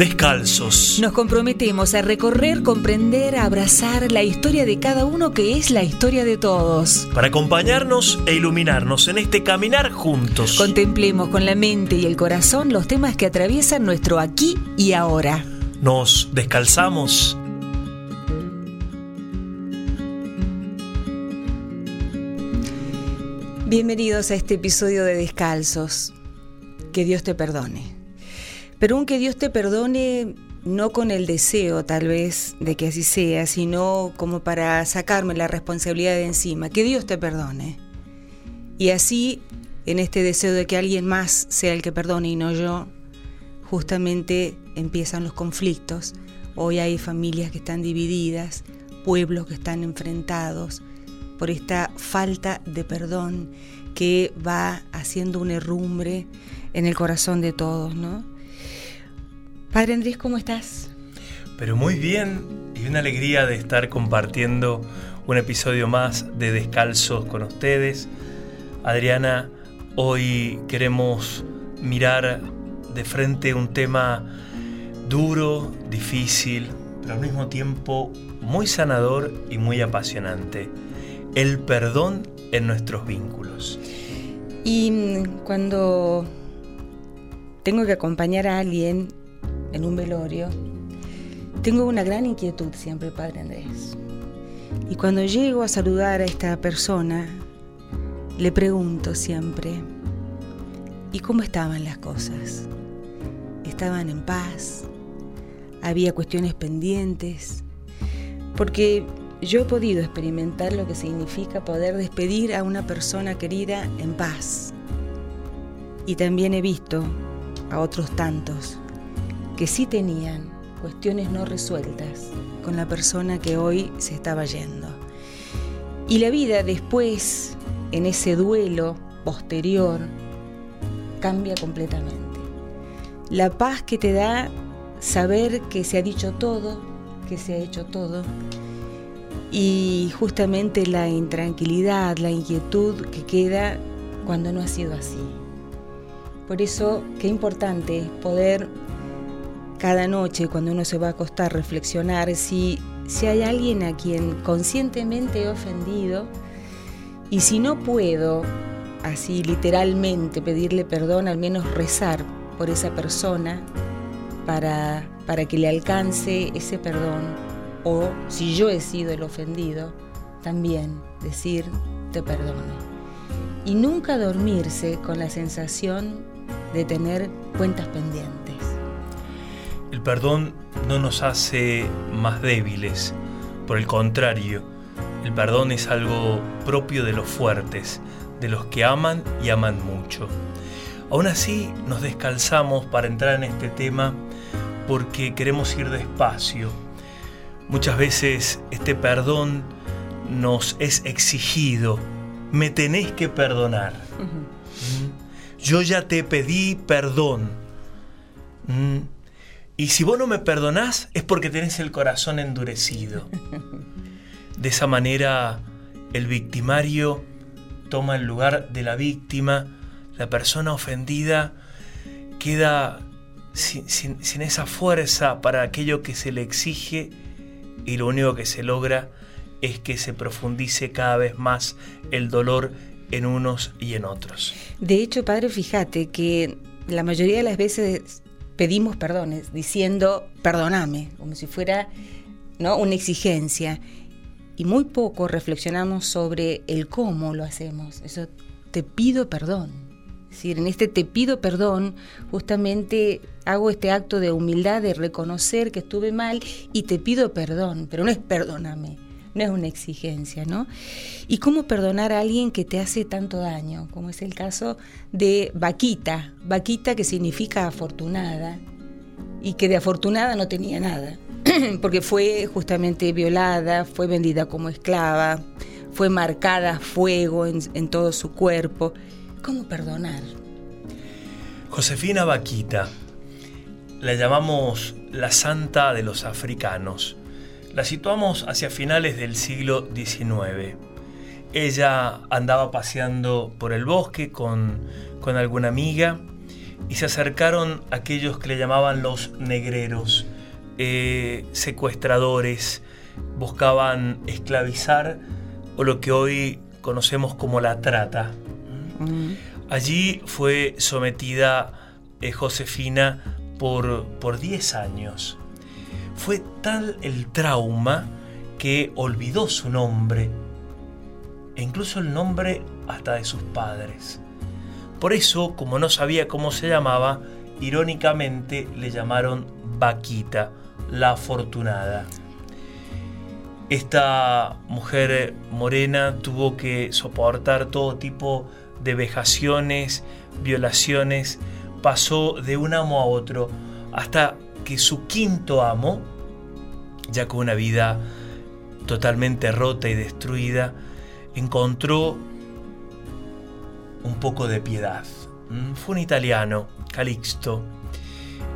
Descalzos. Nos comprometemos a recorrer, comprender, a abrazar la historia de cada uno que es la historia de todos. Para acompañarnos e iluminarnos en este caminar juntos. Contemplemos con la mente y el corazón los temas que atraviesan nuestro aquí y ahora. Nos descalzamos. Bienvenidos a este episodio de Descalzos. Que Dios te perdone. Pero un que Dios te perdone no con el deseo tal vez de que así sea, sino como para sacarme la responsabilidad de encima. Que Dios te perdone. Y así, en este deseo de que alguien más sea el que perdone y no yo, justamente empiezan los conflictos. Hoy hay familias que están divididas, pueblos que están enfrentados por esta falta de perdón que va haciendo un herrumbre en el corazón de todos, ¿no? Padre Andrés, ¿cómo estás? Pero muy bien y una alegría de estar compartiendo un episodio más de Descalzos con ustedes. Adriana, hoy queremos mirar de frente un tema duro, difícil, pero al mismo tiempo muy sanador y muy apasionante. El perdón en nuestros vínculos. Y mm, cuando tengo que acompañar a alguien en un velorio, tengo una gran inquietud siempre, Padre Andrés. Y cuando llego a saludar a esta persona, le pregunto siempre, ¿y cómo estaban las cosas? ¿Estaban en paz? ¿Había cuestiones pendientes? Porque yo he podido experimentar lo que significa poder despedir a una persona querida en paz. Y también he visto a otros tantos que sí tenían cuestiones no resueltas con la persona que hoy se estaba yendo. Y la vida después, en ese duelo posterior, cambia completamente. La paz que te da saber que se ha dicho todo, que se ha hecho todo, y justamente la intranquilidad, la inquietud que queda cuando no ha sido así. Por eso, qué importante es poder cada noche cuando uno se va a acostar reflexionar si, si hay alguien a quien conscientemente he ofendido y si no puedo así literalmente pedirle perdón, al menos rezar por esa persona para, para que le alcance ese perdón o si yo he sido el ofendido, también decir te perdono. Y nunca dormirse con la sensación de tener cuentas pendientes. El perdón no nos hace más débiles, por el contrario, el perdón es algo propio de los fuertes, de los que aman y aman mucho. Aún así, nos descalzamos para entrar en este tema porque queremos ir despacio. Muchas veces este perdón nos es exigido. Me tenés que perdonar. ¿Mm? Yo ya te pedí perdón. Y si vos no me perdonás es porque tenés el corazón endurecido. De esa manera el victimario toma el lugar de la víctima, la persona ofendida queda sin, sin, esa fuerza para aquello que se le exige y lo único que se logra es que se profundice cada vez más el dolor en unos y en otros. De hecho, padre, fíjate que la mayoría de las veces pedimos perdones, diciendo perdóname, como si fuera ¿no? una exigencia. Y muy poco reflexionamos sobre el cómo lo hacemos. Eso, te pido perdón. Es decir, en este te pido perdón, justamente hago este acto de humildad, de reconocer que estuve mal y te pido perdón, pero no es perdóname no es una exigencia, ¿no? ¿Y cómo perdonar a alguien que te hace tanto daño? Como es el caso de Vaquita, Vaquita que significa afortunada y que de afortunada no tenía nada, porque fue justamente violada, fue vendida como esclava, fue marcada fuego en, en todo su cuerpo. ¿Cómo perdonar? Josefina Vaquita, la llamamos la santa de los africanos la situamos hacia finales del siglo XIX. Ella andaba paseando por el bosque con, alguna amiga y se acercaron aquellos que le llamaban los negreros, eh, secuestradores, buscaban esclavizar o lo que hoy conocemos como la trata. Mm. Allí fue sometida eh, Josefina por, por 10 años. Fue tal el trauma que olvidó su nombre e incluso el nombre hasta de sus padres. Por eso, como no sabía cómo se llamaba, irónicamente le llamaron Vaquita, la afortunada. Esta mujer morena tuvo que soportar todo tipo de vejaciones, violaciones, pasó de un amo a otro, hasta que su quinto amo, ya con una vida totalmente rota y destruida, encontró un poco de piedad. Mm, fue un italiano, Calixto.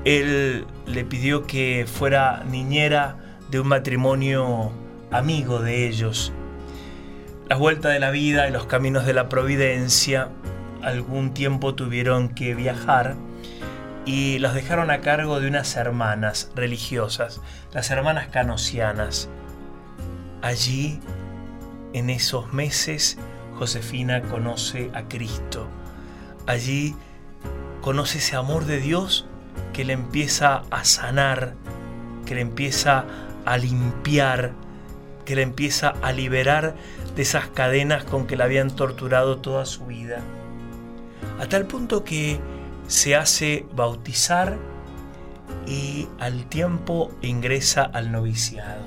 Él le pidió que fuera niñera de un matrimonio amigo de ellos. Las vueltas de la vida y los caminos de la providencia algún tiempo tuvieron que viajar y los dejaron a cargo de unas hermanas religiosas, las hermanas canosianas. Allí, en esos meses, Josefina conoce a Cristo. Allí conoce ese amor de Dios que le empieza a sanar, que le empieza a limpiar, que le empieza a liberar de esas cadenas con que la habían torturado toda su vida. A tal punto que se hace bautizar y al tiempo ingresa al noviciado.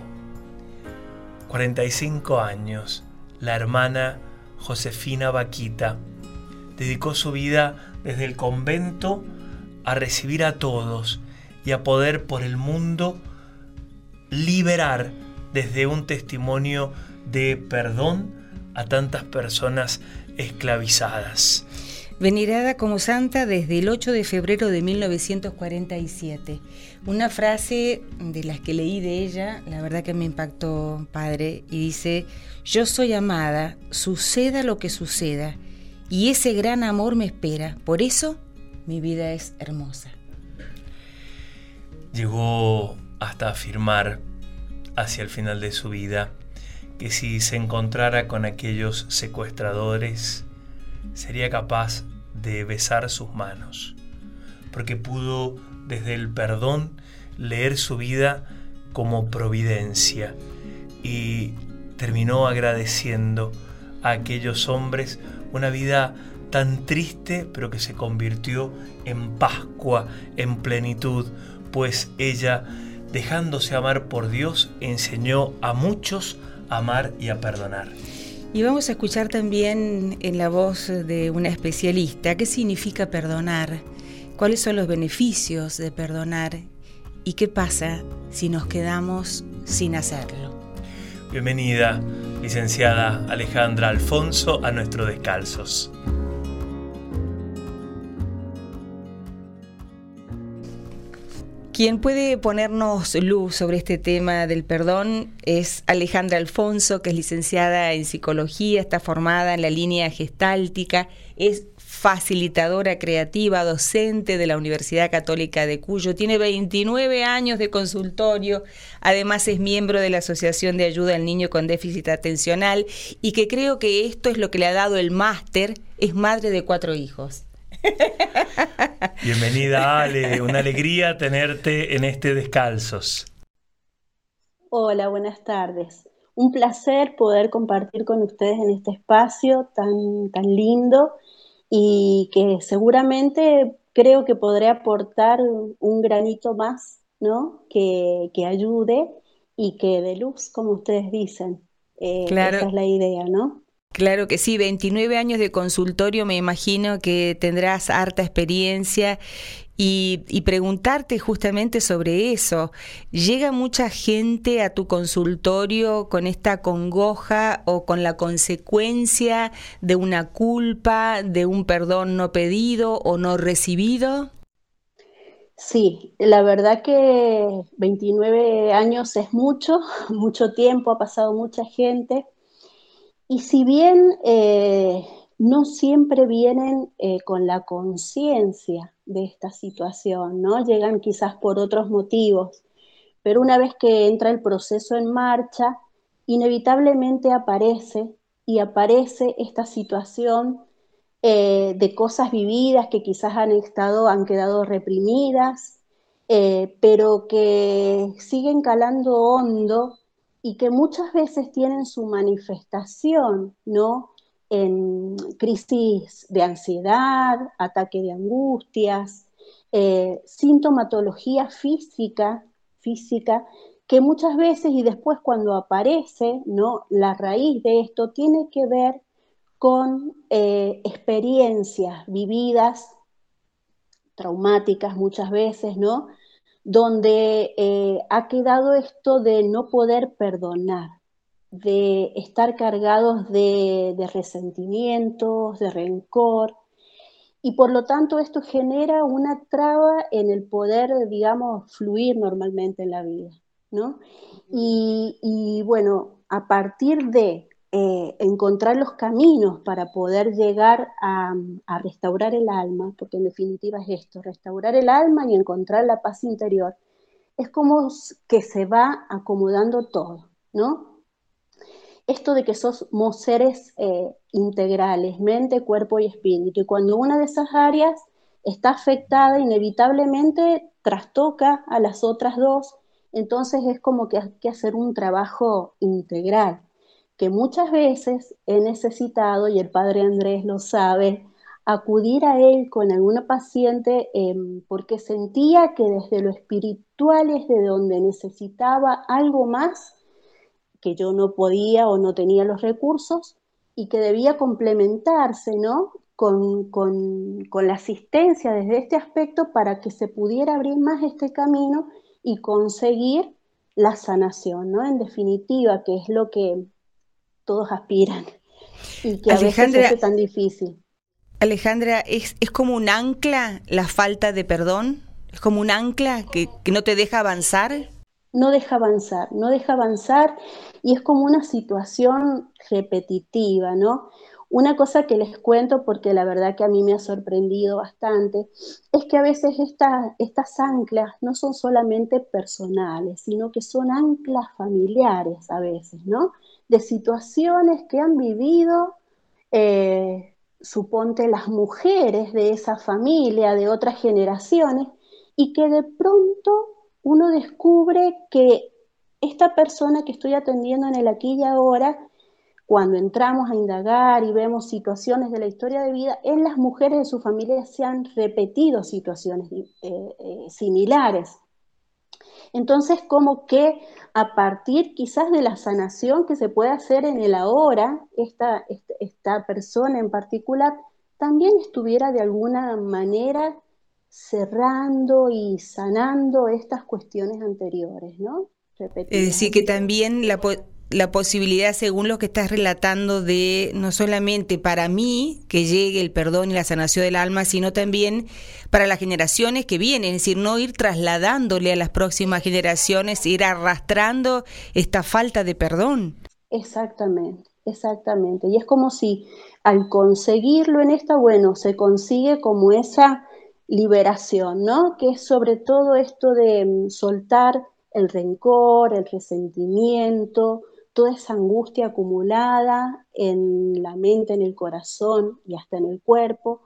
45 años, la hermana Josefina Vaquita dedicó su vida desde el convento a recibir a todos y a poder por el mundo liberar desde un testimonio de perdón a tantas personas esclavizadas. Venerada como santa desde el 8 de febrero de 1947. Una frase de las que leí de ella, la verdad que me impactó, padre, y dice, yo soy amada, suceda lo que suceda, y ese gran amor me espera, por eso mi vida es hermosa. Llegó hasta afirmar hacia el final de su vida que si se encontrara con aquellos secuestradores, sería capaz de besar sus manos, porque pudo desde el perdón leer su vida como providencia y terminó agradeciendo a aquellos hombres una vida tan triste pero que se convirtió en Pascua, en plenitud, pues ella, dejándose amar por Dios, enseñó a muchos a amar y a perdonar. Y vamos a escuchar también en la voz de una especialista qué significa perdonar, cuáles son los beneficios de perdonar y qué pasa si nos quedamos sin hacerlo. Bienvenida, licenciada Alejandra Alfonso, a nuestro Descalzos. Quien puede ponernos luz sobre este tema del perdón es Alejandra Alfonso, que es licenciada en psicología, está formada en la línea gestáltica, es facilitadora creativa, docente de la Universidad Católica de Cuyo, tiene 29 años de consultorio, además es miembro de la Asociación de Ayuda al Niño con Déficit Atencional y que creo que esto es lo que le ha dado el máster, es madre de cuatro hijos. Bienvenida Ale, una alegría tenerte en este Descalzos. Hola, buenas tardes. Un placer poder compartir con ustedes en este espacio tan, tan lindo y que seguramente creo que podré aportar un granito más, ¿no? Que, ayude y que dé luz, como ustedes dicen. Eh, esa es la idea, ¿no? Claro que sí, 29 años de consultorio, me imagino que tendrás harta experiencia y, preguntarte justamente sobre eso. ¿Llega mucha gente a tu consultorio con esta congoja o con la consecuencia de una culpa, de un perdón no pedido o no recibido? Sí, la verdad que 29 años es mucho, mucho tiempo, ha pasado mucha gente y si bien eh, no siempre vienen eh, con la conciencia de esta situación, ¿no? Llegan quizás por otros motivos, pero una vez que entra el proceso en marcha, inevitablemente aparece y aparece esta situación eh, de cosas vividas que quizás han estado, han quedado reprimidas, pero que siguen calando hondo y que muchas veces tienen su manifestación, ¿no? En crisis de ansiedad, ataque de angustias, eh, sintomatología física, física que muchas veces y después cuando aparece, ¿no? La raíz de esto tiene que ver con eh, experiencias vividas, traumáticas muchas veces, ¿no? Donde eh, ha quedado esto de no poder perdonar, de estar cargados de, resentimientos, de rencor, y por lo tanto esto genera una traba en el poder, digamos, fluir normalmente en la vida, ¿no? y bueno, a partir de eh, encontrar los caminos para poder llegar a, restaurar el alma, porque en definitiva es esto, restaurar el alma y encontrar la paz interior, es como que se va acomodando todo, ¿no? Esto de que somos seres eh, integrales, mente, cuerpo y espíritu, y cuando una de esas áreas está afectada, inevitablemente trastoca a las otras dos, entonces es como que hay que hacer un trabajo integral que muchas veces he necesitado, y el padre Andrés lo sabe, acudir a él con alguna paciente em, porque sentía que desde lo espiritual es de donde necesitaba algo más que yo no podía o no tenía los recursos y que debía complementarse ¿no? con, con la asistencia desde este aspecto para que se pudiera abrir más este camino y conseguir la sanación, ¿no? En definitiva, que es lo que todos aspiran y que Alejandra, a veces es tan difícil. Alejandra, ¿es, ¿es como un ancla la falta de perdón? ¿Es como un ancla que, que no te deja avanzar? No deja avanzar, no deja avanzar y es como una situación repetitiva, ¿no? Una cosa que les cuento, porque la verdad que a mí me ha sorprendido bastante, es que a veces estas anclas no son solamente personales, sino que son anclas familiares a veces, ¿no? De situaciones que han vivido, eh, suponte las mujeres de esa familia, de otras generaciones, y que de pronto uno descubre que esta persona que estoy atendiendo en el aquí y ahora cuando entramos a indagar y vemos situaciones de la historia de vida, en las mujeres de su familia se han repetido situaciones eh, eh, similares. Entonces, como que a partir quizás de la sanación que se puede hacer en el ahora, esta, esta persona en particular también estuviera de alguna manera cerrando y sanando estas cuestiones anteriores, ¿no? Es decir, que también la, la posibilidad, según lo que estás relatando, de no solamente para mí que llegue el perdón y la sanación del alma, sino también para las generaciones que vienen, es decir, no ir trasladándole a las próximas generaciones, ir arrastrando esta falta de perdón. Exactamente, exactamente. Y es como si al conseguirlo en esta, bueno, se consigue como esa liberación, ¿no? Que es sobre todo esto de mm, soltar el rencor, el resentimiento, toda esa angustia acumulada en la mente, en el corazón y hasta en el cuerpo.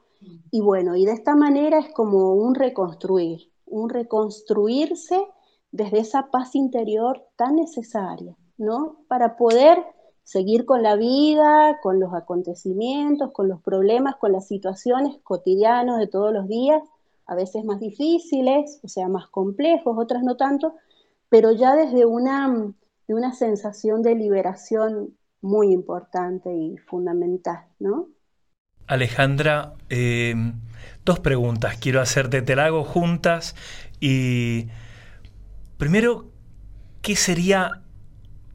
Y bueno, y de esta manera es como un reconstruir, un reconstruirse desde esa paz interior tan necesaria, ¿no? Para poder seguir con la vida, con los acontecimientos, con los problemas, con las situaciones cotidianas de todos los días, a veces más difíciles, o sea, más complejos, otras no tanto, pero ya desde una una sensación de liberación muy importante y fundamental, ¿no? Alejandra, eh, dos preguntas quiero hacerte, te la hago juntas y primero, ¿qué sería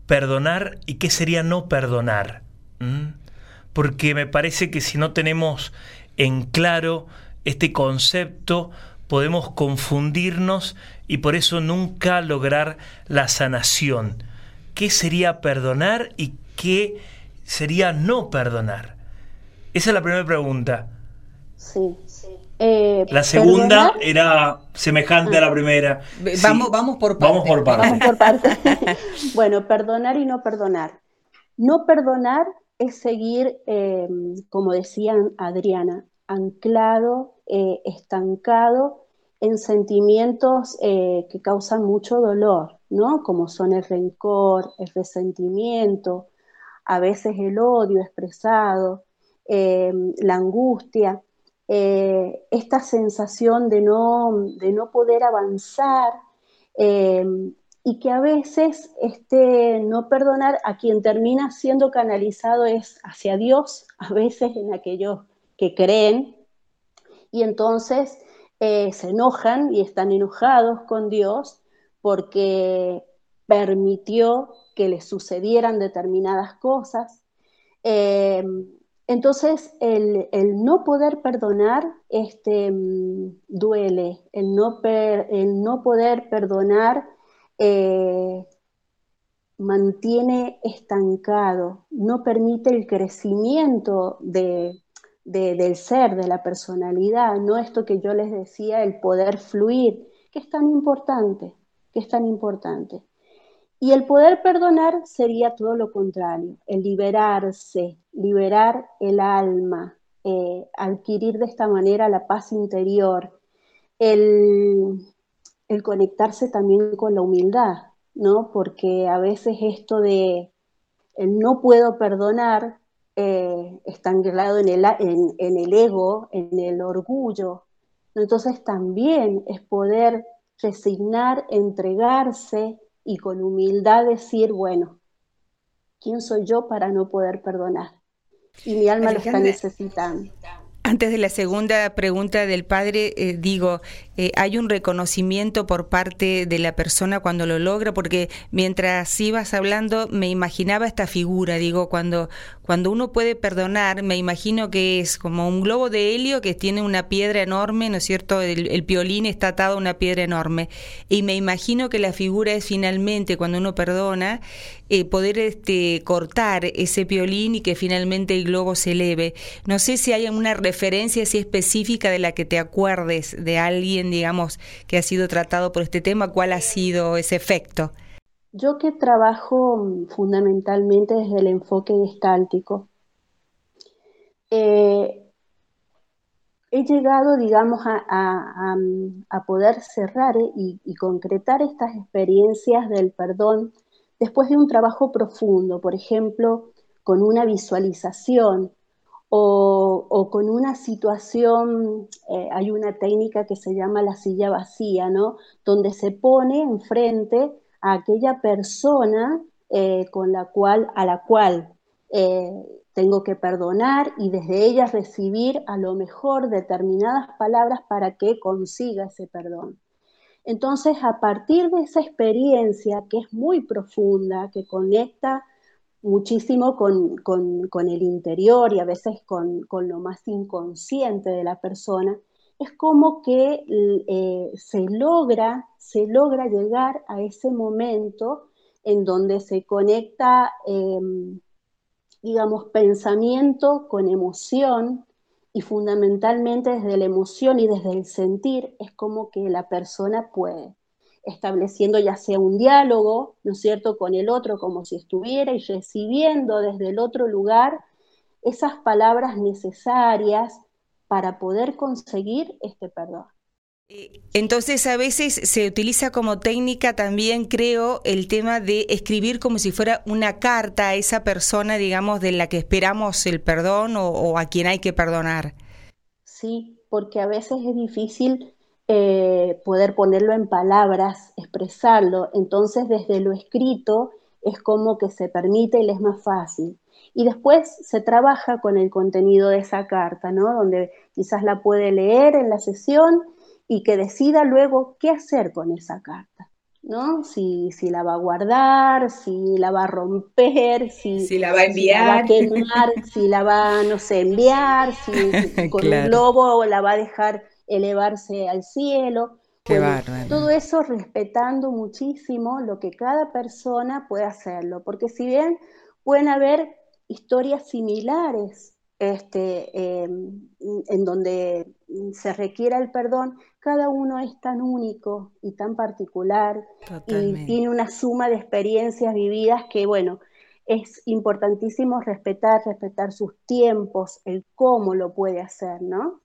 perdonar y qué sería no perdonar? ¿Mm? Porque me parece que si no tenemos en claro este concepto, podemos confundirnos y por eso nunca lograr la sanación qué sería perdonar y qué sería no perdonar. Esa es la primera pregunta. Sí. Eh, la segunda era semejante a la primera. Vamos, vamos por partes. Vamos por partes. bueno, perdonar y no perdonar. No perdonar es seguir, eh, como decía Adriana, anclado, eh, estancado en sentimientos que causan mucho dolor, ¿no? Como son el rencor, el resentimiento, a veces el odio expresado, la angustia. Eh, esta sensación de no, de no poder avanzar eh, y que a veces este no perdonar a quien termina siendo canalizado es hacia Dios, a veces en aquellos que creen y entonces eh, se enojan y están enojados con Dios porque permitió que les sucedieran determinadas cosas. Entonces, el, no poder perdonar este, mm, duele, el no, poder perdonar eh, mantiene estancado, no permite el crecimiento del ser, de la personalidad, no esto que yo les decía, el poder fluir, que es tan importante, es tan importante. Y el poder perdonar sería todo lo contrario, el liberarse, liberar el alma, eh, adquirir de esta manera la paz interior, el, conectarse también con la humildad, ¿no? Porque a veces esto de el no puedo perdonar eh, está anclado en el, en el ego, en el orgullo. Entonces también es poder resignar, entregarse, y con humildad decir, bueno, ¿quién soy yo para no poder perdonar? Y mi alma lo está necesitando. Antes de la segunda pregunta del padre, eh, digo, eh, hay un reconocimiento por parte de la persona cuando lo logra, porque mientras ibas hablando me imaginaba esta figura, digo, cuando, cuando uno puede perdonar, me imagino que es como un globo de helio que tiene una piedra enorme, ¿no es cierto? El, el piolín está atado a una piedra enorme. Y me imagino que la figura es finalmente, cuando uno perdona, eh, poder este, cortar ese piolín y que finalmente el globo se eleve. No sé si hay una referencia así específica de la que te acuerdes de alguien, digamos, que ha sido tratado por este tema, ¿cuál ha sido ese efecto? Yo que trabajo mm, fundamentalmente desde el enfoque gestáltico, eh, he llegado, digamos, a, poder cerrar y, concretar estas experiencias del perdón después de un trabajo profundo, por ejemplo, con una visualización o, con una situación, eh, hay una técnica que se llama la silla vacía, ¿no? Donde se pone enfrente a aquella persona eh, con la cual, a la cual eh, tengo que perdonar y desde ella recibir a lo mejor determinadas palabras para que consiga ese perdón. Entonces, a partir de esa experiencia que es muy profunda, que conecta muchísimo con, el interior y a veces con, lo más inconsciente de la persona, es como que eh, se, logra, se logra llegar a ese momento en donde se conecta, em, digamos, pensamiento con emoción y fundamentalmente desde la emoción y desde el sentir es como que la persona puede estableciendo ya sea un diálogo, ¿no es cierto?, con el otro como si estuviera y recibiendo desde el otro lugar esas palabras necesarias para poder conseguir este perdón. Eh, entonces a veces se utiliza como técnica también, creo, el tema de escribir como si fuera una carta a esa persona, digamos, de la que esperamos el perdón o, o a quien hay que perdonar. Sí, porque a veces es difícil eh, poder ponerlo en palabras, expresarlo. Entonces, desde lo escrito es como que se permite y le es más fácil. Y después se trabaja con el contenido de esa carta, ¿no? Donde quizás la puede leer en la sesión y que decida luego qué hacer con esa carta. ¿no? Si, si la va a guardar, si la va a romper, si, la va a enviar, si la va a quemar, si la va, no sé, enviar, si con un globo la va a dejar elevarse al cielo. todo eso respetando muchísimo lo que cada persona puede hacerlo, porque si bien pueden haber historias similares este, em, en donde se requiera el perdón, cada uno es tan único y tan particular y tiene una suma de experiencias vividas que, bueno, es importantísimo respetar, respetar sus tiempos, el cómo lo puede hacer, ¿no?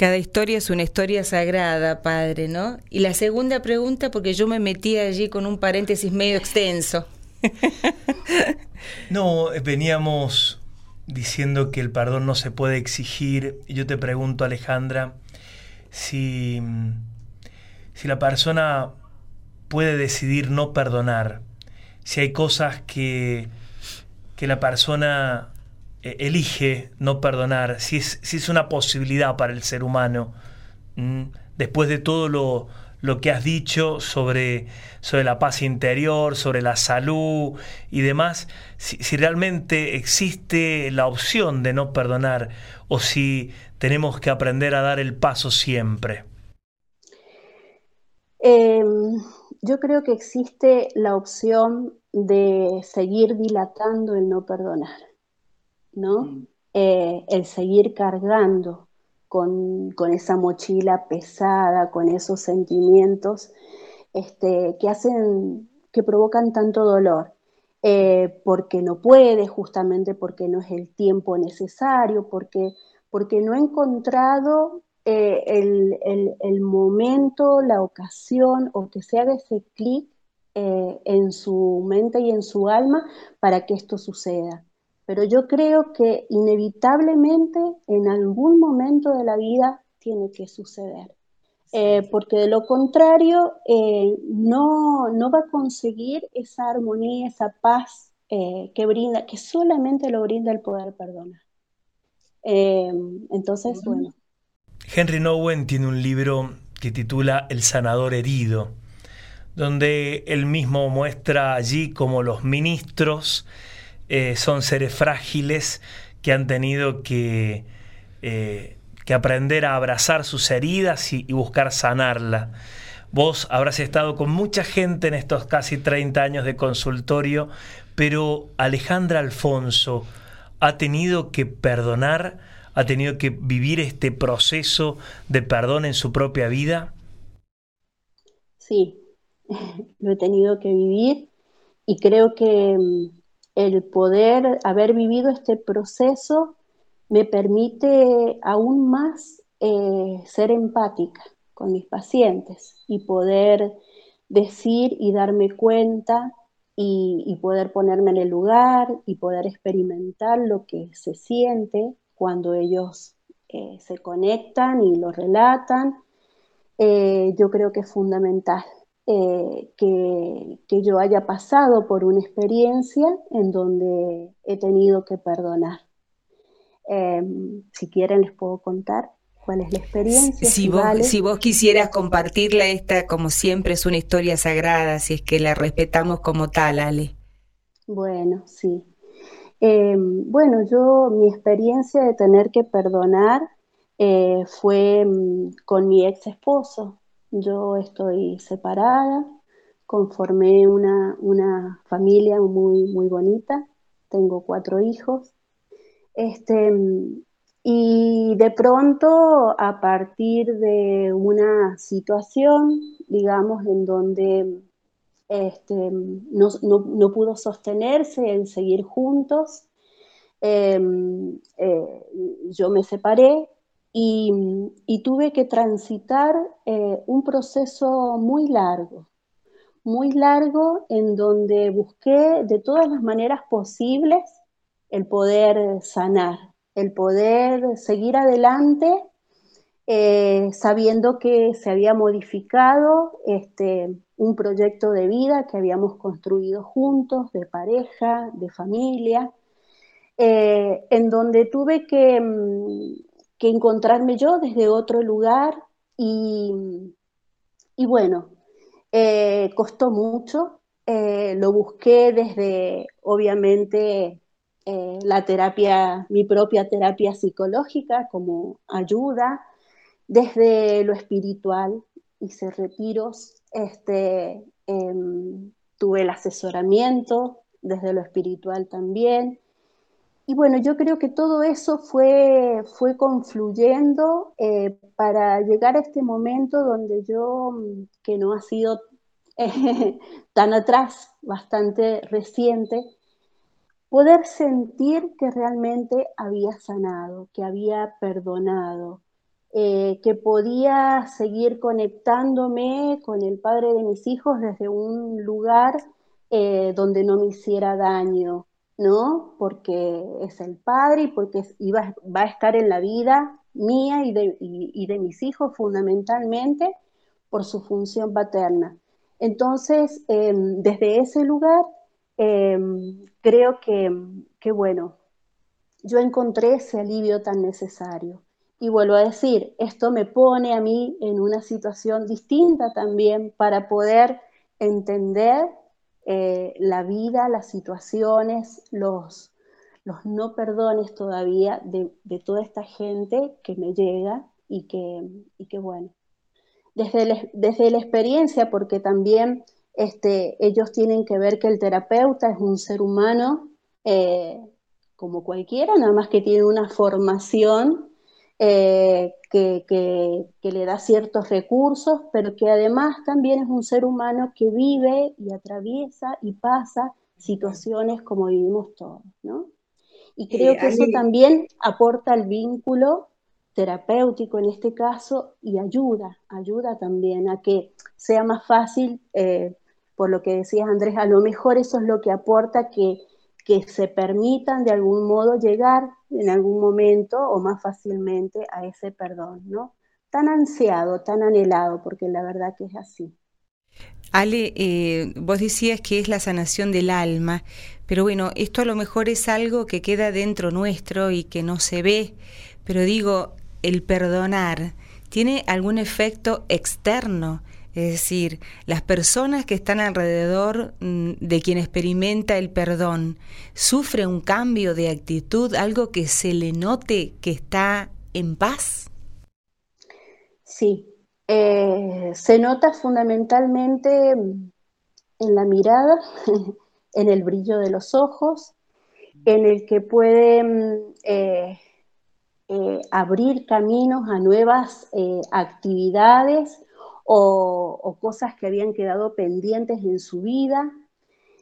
Cada historia es una historia sagrada, padre, ¿no? Y la segunda pregunta, porque yo me metí allí con un paréntesis medio extenso. no, veníamos diciendo que el perdón no se puede exigir. Y yo te pregunto, Alejandra, si, si la persona puede decidir no perdonar, si hay cosas que, que la persona eh, elige no perdonar, si es, si es una posibilidad para el ser humano, después de todo lo, lo que has dicho sobre, sobre la paz interior, sobre la salud y demás, si, realmente existe la opción de no perdonar o si tenemos que aprender a dar el paso siempre. Em, yo creo que existe la opción de seguir dilatando el no perdonar, ¿no? Mm. Eh, el seguir cargando con, esa mochila pesada, con esos sentimientos este, que hacen, que provocan tanto dolor. Eh, porque no puede, justamente porque no es el tiempo necesario, porque, porque no ha encontrado eh, el, momento, la ocasión o que se haga ese clic eh, en su mente y en su alma para que esto suceda pero yo creo que inevitablemente en algún momento de la vida tiene que suceder. Eh, porque de lo contrario eh, no, no, va a conseguir esa armonía, esa paz eh, que brinda, que solamente lo brinda el poder perdonar. entonces, bueno. Henry Nowen tiene un libro que titula El sanador herido, donde él mismo muestra allí como los ministros eh, son seres frágiles que han tenido que, eh, que aprender a abrazar sus heridas y, buscar sanarla. Vos habrás estado con mucha gente en estos casi 30 años de consultorio, pero Alejandra Alfonso ha tenido que perdonar, ha tenido que vivir este proceso de perdón en su propia vida. Sí, lo he tenido que vivir y creo que mm, el poder haber vivido este proceso me permite aún más eh, ser empática con mis pacientes y poder decir y darme cuenta y, poder ponerme en el lugar y poder experimentar lo que se siente cuando ellos eh, se conectan y lo relatan, eh, yo creo que es fundamental. Eh, que, yo haya pasado por una experiencia en donde he tenido que perdonar. Em, si quieren les puedo contar cuál es la experiencia. Si, vos, si vos quisieras compartirla, esta como siempre es una historia sagrada, si es que la respetamos como tal, Ale. Bueno, sí. Em, bueno, yo mi experiencia de tener que perdonar eh, fue mm, con mi ex esposo, yo estoy separada, conformé una, familia muy, muy bonita, tengo cuatro hijos. Este, y de pronto, a partir de una situación, digamos, en donde este, no, pudo sostenerse el seguir juntos, em, eh, yo me separé y, tuve que transitar eh, un proceso muy largo, muy largo en donde busqué de todas las maneras posibles el poder sanar, el poder seguir adelante eh, sabiendo que se había modificado este, un proyecto de vida que habíamos construido juntos, de pareja, de familia, eh, en donde tuve que mm, que encontrarme yo desde otro lugar y, y bueno, eh, costó mucho, eh, lo busqué desde, obviamente, eh, la terapia, mi propia terapia psicológica como ayuda, desde lo espiritual, hice retiros, este, em, tuve el asesoramiento desde lo espiritual también, y bueno, yo creo que todo eso fue, fue confluyendo eh, para llegar a este momento donde yo, mm, que no ha sido tan atrás, bastante reciente, poder sentir que realmente había sanado, que había perdonado, eh, que podía seguir conectándome con el padre de mis hijos desde un lugar eh, donde no me hiciera daño, ¿no? Porque es el padre y porque va a estar en la vida mía y de, mis hijos fundamentalmente por su función paterna. Entonces, em, desde ese lugar, em, creo que, que, bueno, yo encontré ese alivio tan necesario. Y vuelvo a decir, esto me pone a mí en una situación distinta también para poder entender eh, la vida, las situaciones, los, los no perdones todavía de, toda esta gente que me llega y que, y que bueno, desde, desde la experiencia, porque también este, ellos tienen que ver que el terapeuta es un ser humano eh, como cualquiera, nada más que tiene una formación eh, que, le da ciertos recursos, pero que además también es un ser humano que vive y atraviesa y pasa situaciones como vivimos todos, ¿no? Y creo que eso también aporta el vínculo terapéutico en este caso y ayuda, ayuda también a que sea más fácil, eh, por lo que decías Andrés, a lo mejor eso es lo que aporta que que se permitan de algún modo llegar en algún momento o más fácilmente a ese perdón, ¿no? Tan ansiado, tan anhelado, porque la verdad que es así. Ale, eh, vos decías que es la sanación del alma, pero bueno, esto a lo mejor es algo que queda dentro nuestro y que no se ve, pero digo, el perdonar tiene algún efecto externo es decir, las personas que están alrededor mm, de quien experimenta el perdón, ¿sufre un cambio de actitud, algo que se le note que está en paz? Sí, eh, se nota fundamentalmente en la mirada, en el brillo de los ojos, en el que pueden eh, eh, abrir caminos a nuevas actividades o, cosas que habían quedado pendientes en su vida,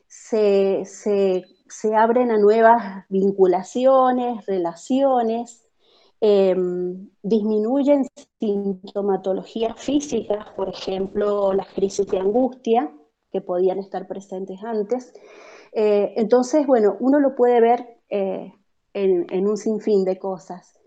se, abren a nuevas vinculaciones, relaciones, em, disminuyen sintomatologías físicas, por ejemplo, las crisis de angustia, que podían estar presentes antes. Eh, entonces, bueno, uno lo puede ver eh, en, un sinfín de cosas.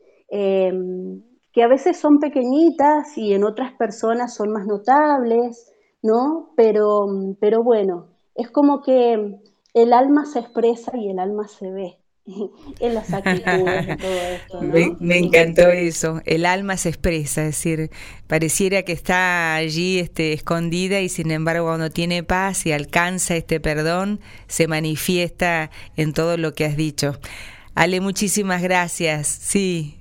Que a veces son pequeñitas y en otras personas son más notables, ¿no? Pero, pero bueno, es como que el alma se expresa y el alma se ve en las actitudes y todo esto. Me, me, encantó eso, el alma se expresa, es decir, pareciera que está allí este, escondida y sin embargo cuando tiene paz y alcanza este perdón, se manifiesta en todo lo que has dicho. Ale, muchísimas gracias. Sí,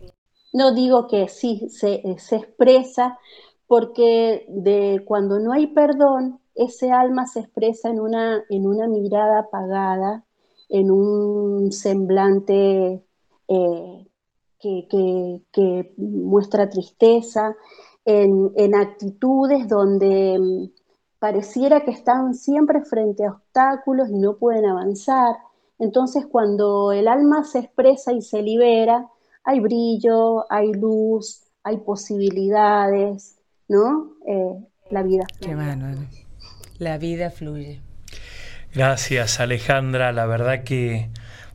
no digo que sí se, eh, se expresa, porque de cuando no hay perdón, ese alma se expresa en una, en una mirada apagada, en un semblante eh, que, muestra tristeza, en, en, actitudes donde mm, pareciera que están siempre frente a obstáculos y no pueden avanzar. Entonces, cuando el alma se expresa y se libera, hay brillo, hay luz, hay posibilidades, ¿no? Eh, la vida fluye. Qué La vida fluye. Gracias Alejandra, la verdad que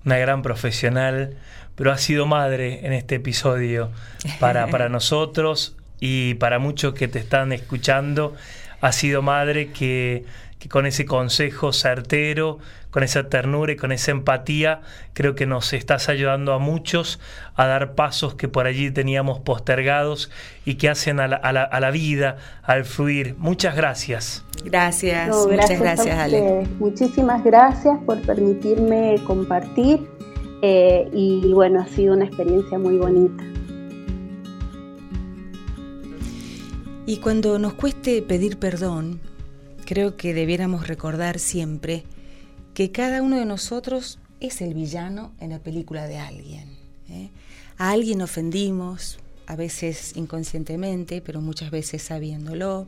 una gran profesional, pero ha sido madre en este episodio para, para nosotros y para muchos que te están escuchando. Ha sido madre que, que con ese consejo certero, con esa ternura y con esa empatía, creo que nos estás ayudando a muchos a dar pasos que por allí teníamos postergados y que hacen a la, vida, al fluir. Muchas gracias. Gracias, muchas gracias, Ale. Muchísimas gracias por permitirme compartir eh, y bueno, ha sido una experiencia muy bonita. Y cuando nos cueste pedir perdón, creo que debiéramos recordar siempre que cada uno de nosotros es el villano en la película de alguien. ¿eh? A alguien ofendimos, a veces inconscientemente, pero muchas veces sabiéndolo.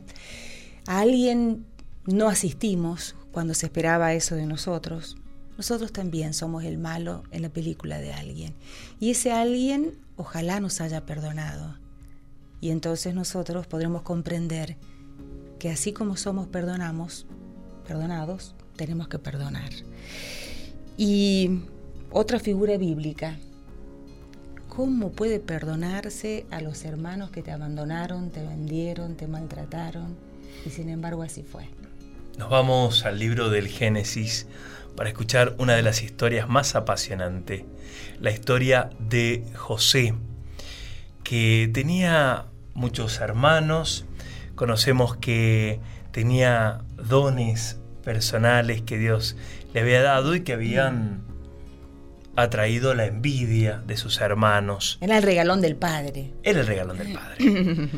A alguien no asistimos cuando se esperaba eso de nosotros. Nosotros también somos el malo en la película de alguien. Y ese alguien ojalá nos haya perdonado. Y entonces nosotros podremos comprender que así como somos perdonamos, perdonados, tenemos que perdonar. Y otra figura bíblica, ¿cómo puede perdonarse a los hermanos que te abandonaron, te vendieron, te maltrataron? Y sin embargo así fue. Nos vamos al libro del Génesis para escuchar una de las historias más apasionantes, la historia de José, que tenía muchos hermanos, conocemos que tenía dones personales que Dios le había dado y que habían atraído la envidia de sus hermanos. Era el regalón del padre. Era el regalón del padre.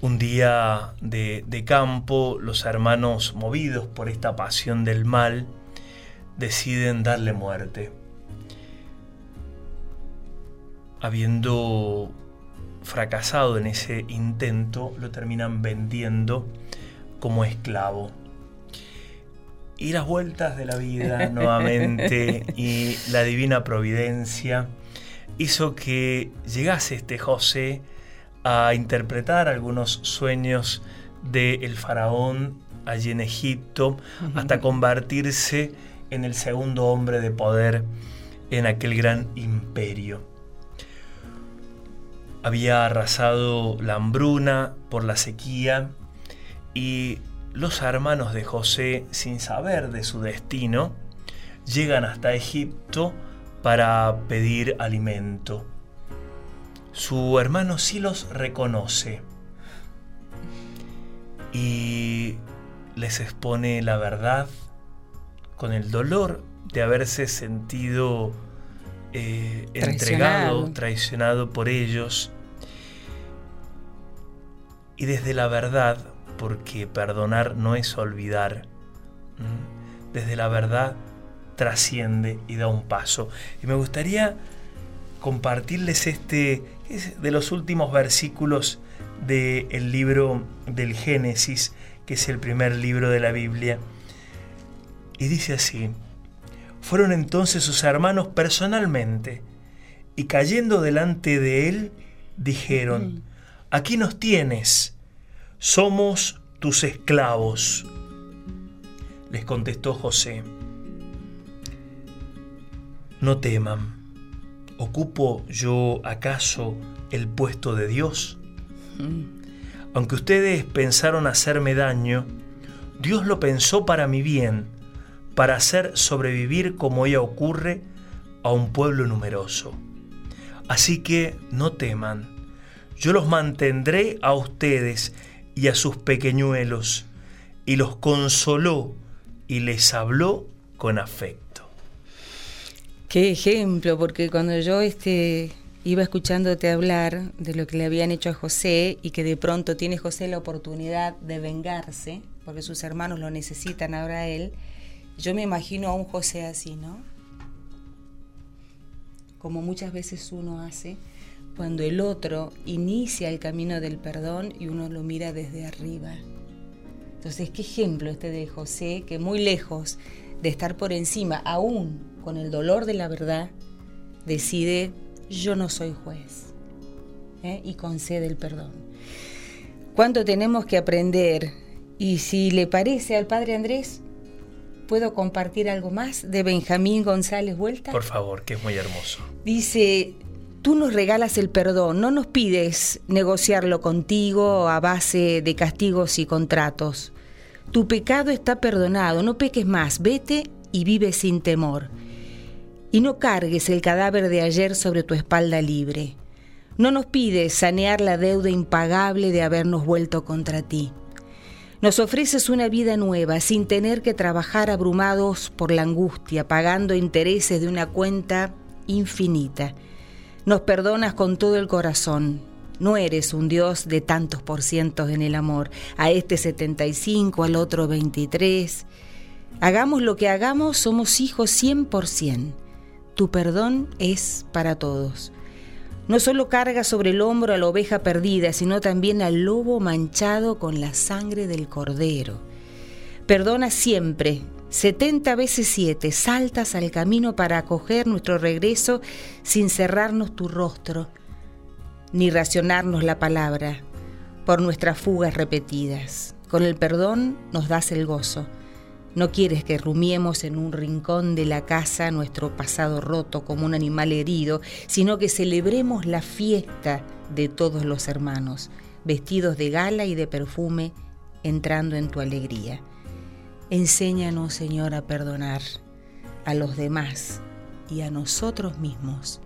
Un día de, de campo, los hermanos, movidos por esta pasión del mal, deciden darle muerte. Habiendo fracasado en ese intento, lo terminan vendiendo como esclavo. Y las vueltas de la vida nuevamente y la divina providencia hizo que llegase este José a interpretar algunos sueños del faraón allí en Egipto hasta convertirse en el segundo hombre de poder en aquel gran imperio. Había arrasado la hambruna por la sequía y los hermanos de José, sin saber de su destino, llegan hasta Egipto para pedir alimento. Su hermano sí los reconoce y les expone la verdad con el dolor de haberse sentido eh, entregado, traicionado por ellos. Y desde la verdad, porque perdonar no es olvidar, desde la verdad trasciende y da un paso. Y me gustaría compartirles este, de los últimos versículos del libro del Génesis, que es el primer libro de la Biblia. Y dice así, fueron entonces sus hermanos personalmente, y cayendo delante de él, dijeron, aquí nos tienes, somos tus esclavos. Les contestó José, no teman, ¿ocupo yo acaso el puesto de Dios? Aunque ustedes pensaron hacerme daño, Dios lo pensó para mi bien para hacer sobrevivir como ya ocurre a un pueblo numeroso. Así que no teman, yo los mantendré a ustedes y a sus pequeñuelos, y los consoló y les habló con afecto. Qué ejemplo, porque cuando yo este, iba escuchándote hablar de lo que le habían hecho a José y que de pronto tiene José la oportunidad de vengarse, porque sus hermanos lo necesitan ahora a él, yo me imagino a un José así, ¿no? Como muchas veces uno hace cuando el otro inicia el camino del perdón y uno lo mira desde arriba. Entonces, qué ejemplo este de José, que muy lejos de estar por encima, aún con el dolor de la verdad, decide, yo no soy juez, ¿eh? y concede el perdón. ¿Cuánto tenemos que aprender? Y si le parece al Padre Andrés, ¿Puedo compartir algo más de Benjamín González Vuelta? Por favor, que es muy hermoso. Dice, tú nos regalas el perdón, no nos pides negociarlo contigo a base de castigos y contratos. Tu pecado está perdonado, no peques más, vete y vive sin temor. Y no cargues el cadáver de ayer sobre tu espalda libre. No nos pides sanear la deuda impagable de habernos vuelto contra ti. Nos ofreces una vida nueva sin tener que trabajar abrumados por la angustia, pagando intereses de una cuenta infinita. Nos perdonas con todo el corazón. No eres un Dios de tantos por cientos en el amor, a este 75, al otro 23. Hagamos lo que hagamos, somos hijos 100%. Tu perdón es para todos. No solo carga sobre el hombro a la oveja perdida, sino también al lobo manchado con la sangre del cordero. Perdona siempre, 70 veces 7, saltas al camino para acoger nuestro regreso sin cerrarnos tu rostro, ni racionarnos la palabra por nuestras fugas repetidas. Con el perdón nos das el gozo. No quieres que rumiemos en un rincón de la casa nuestro pasado roto como un animal herido, sino que celebremos la fiesta de todos los hermanos, vestidos de gala y de perfume, entrando en tu alegría. Enséñanos, Señor, a perdonar a los demás y a nosotros mismos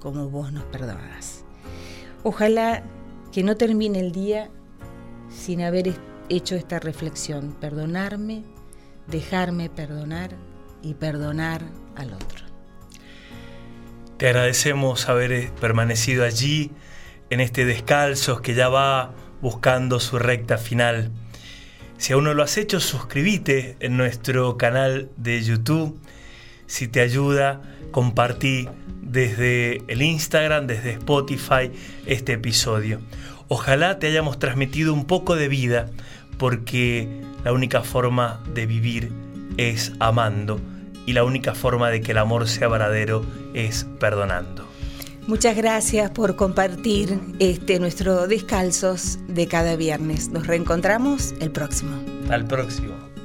como vos nos perdonas. Ojalá que no termine el día sin haber hecho esta reflexión, perdonarme, dejarme perdonar y perdonar al otro. Te agradecemos haber eh, permanecido allí en este descalzo que ya va buscando su recta final. Si aún no lo has hecho, suscríbete en nuestro canal de YouTube. Si te ayuda, compartí desde el Instagram, desde Spotify, este episodio. Ojalá te hayamos transmitido un poco de vida, porque la única forma de vivir es amando y la única forma de que el amor sea verdadero es perdonando. Muchas gracias por compartir este nuestro descalzos de cada viernes. Nos reencontramos el próximo. Al próximo.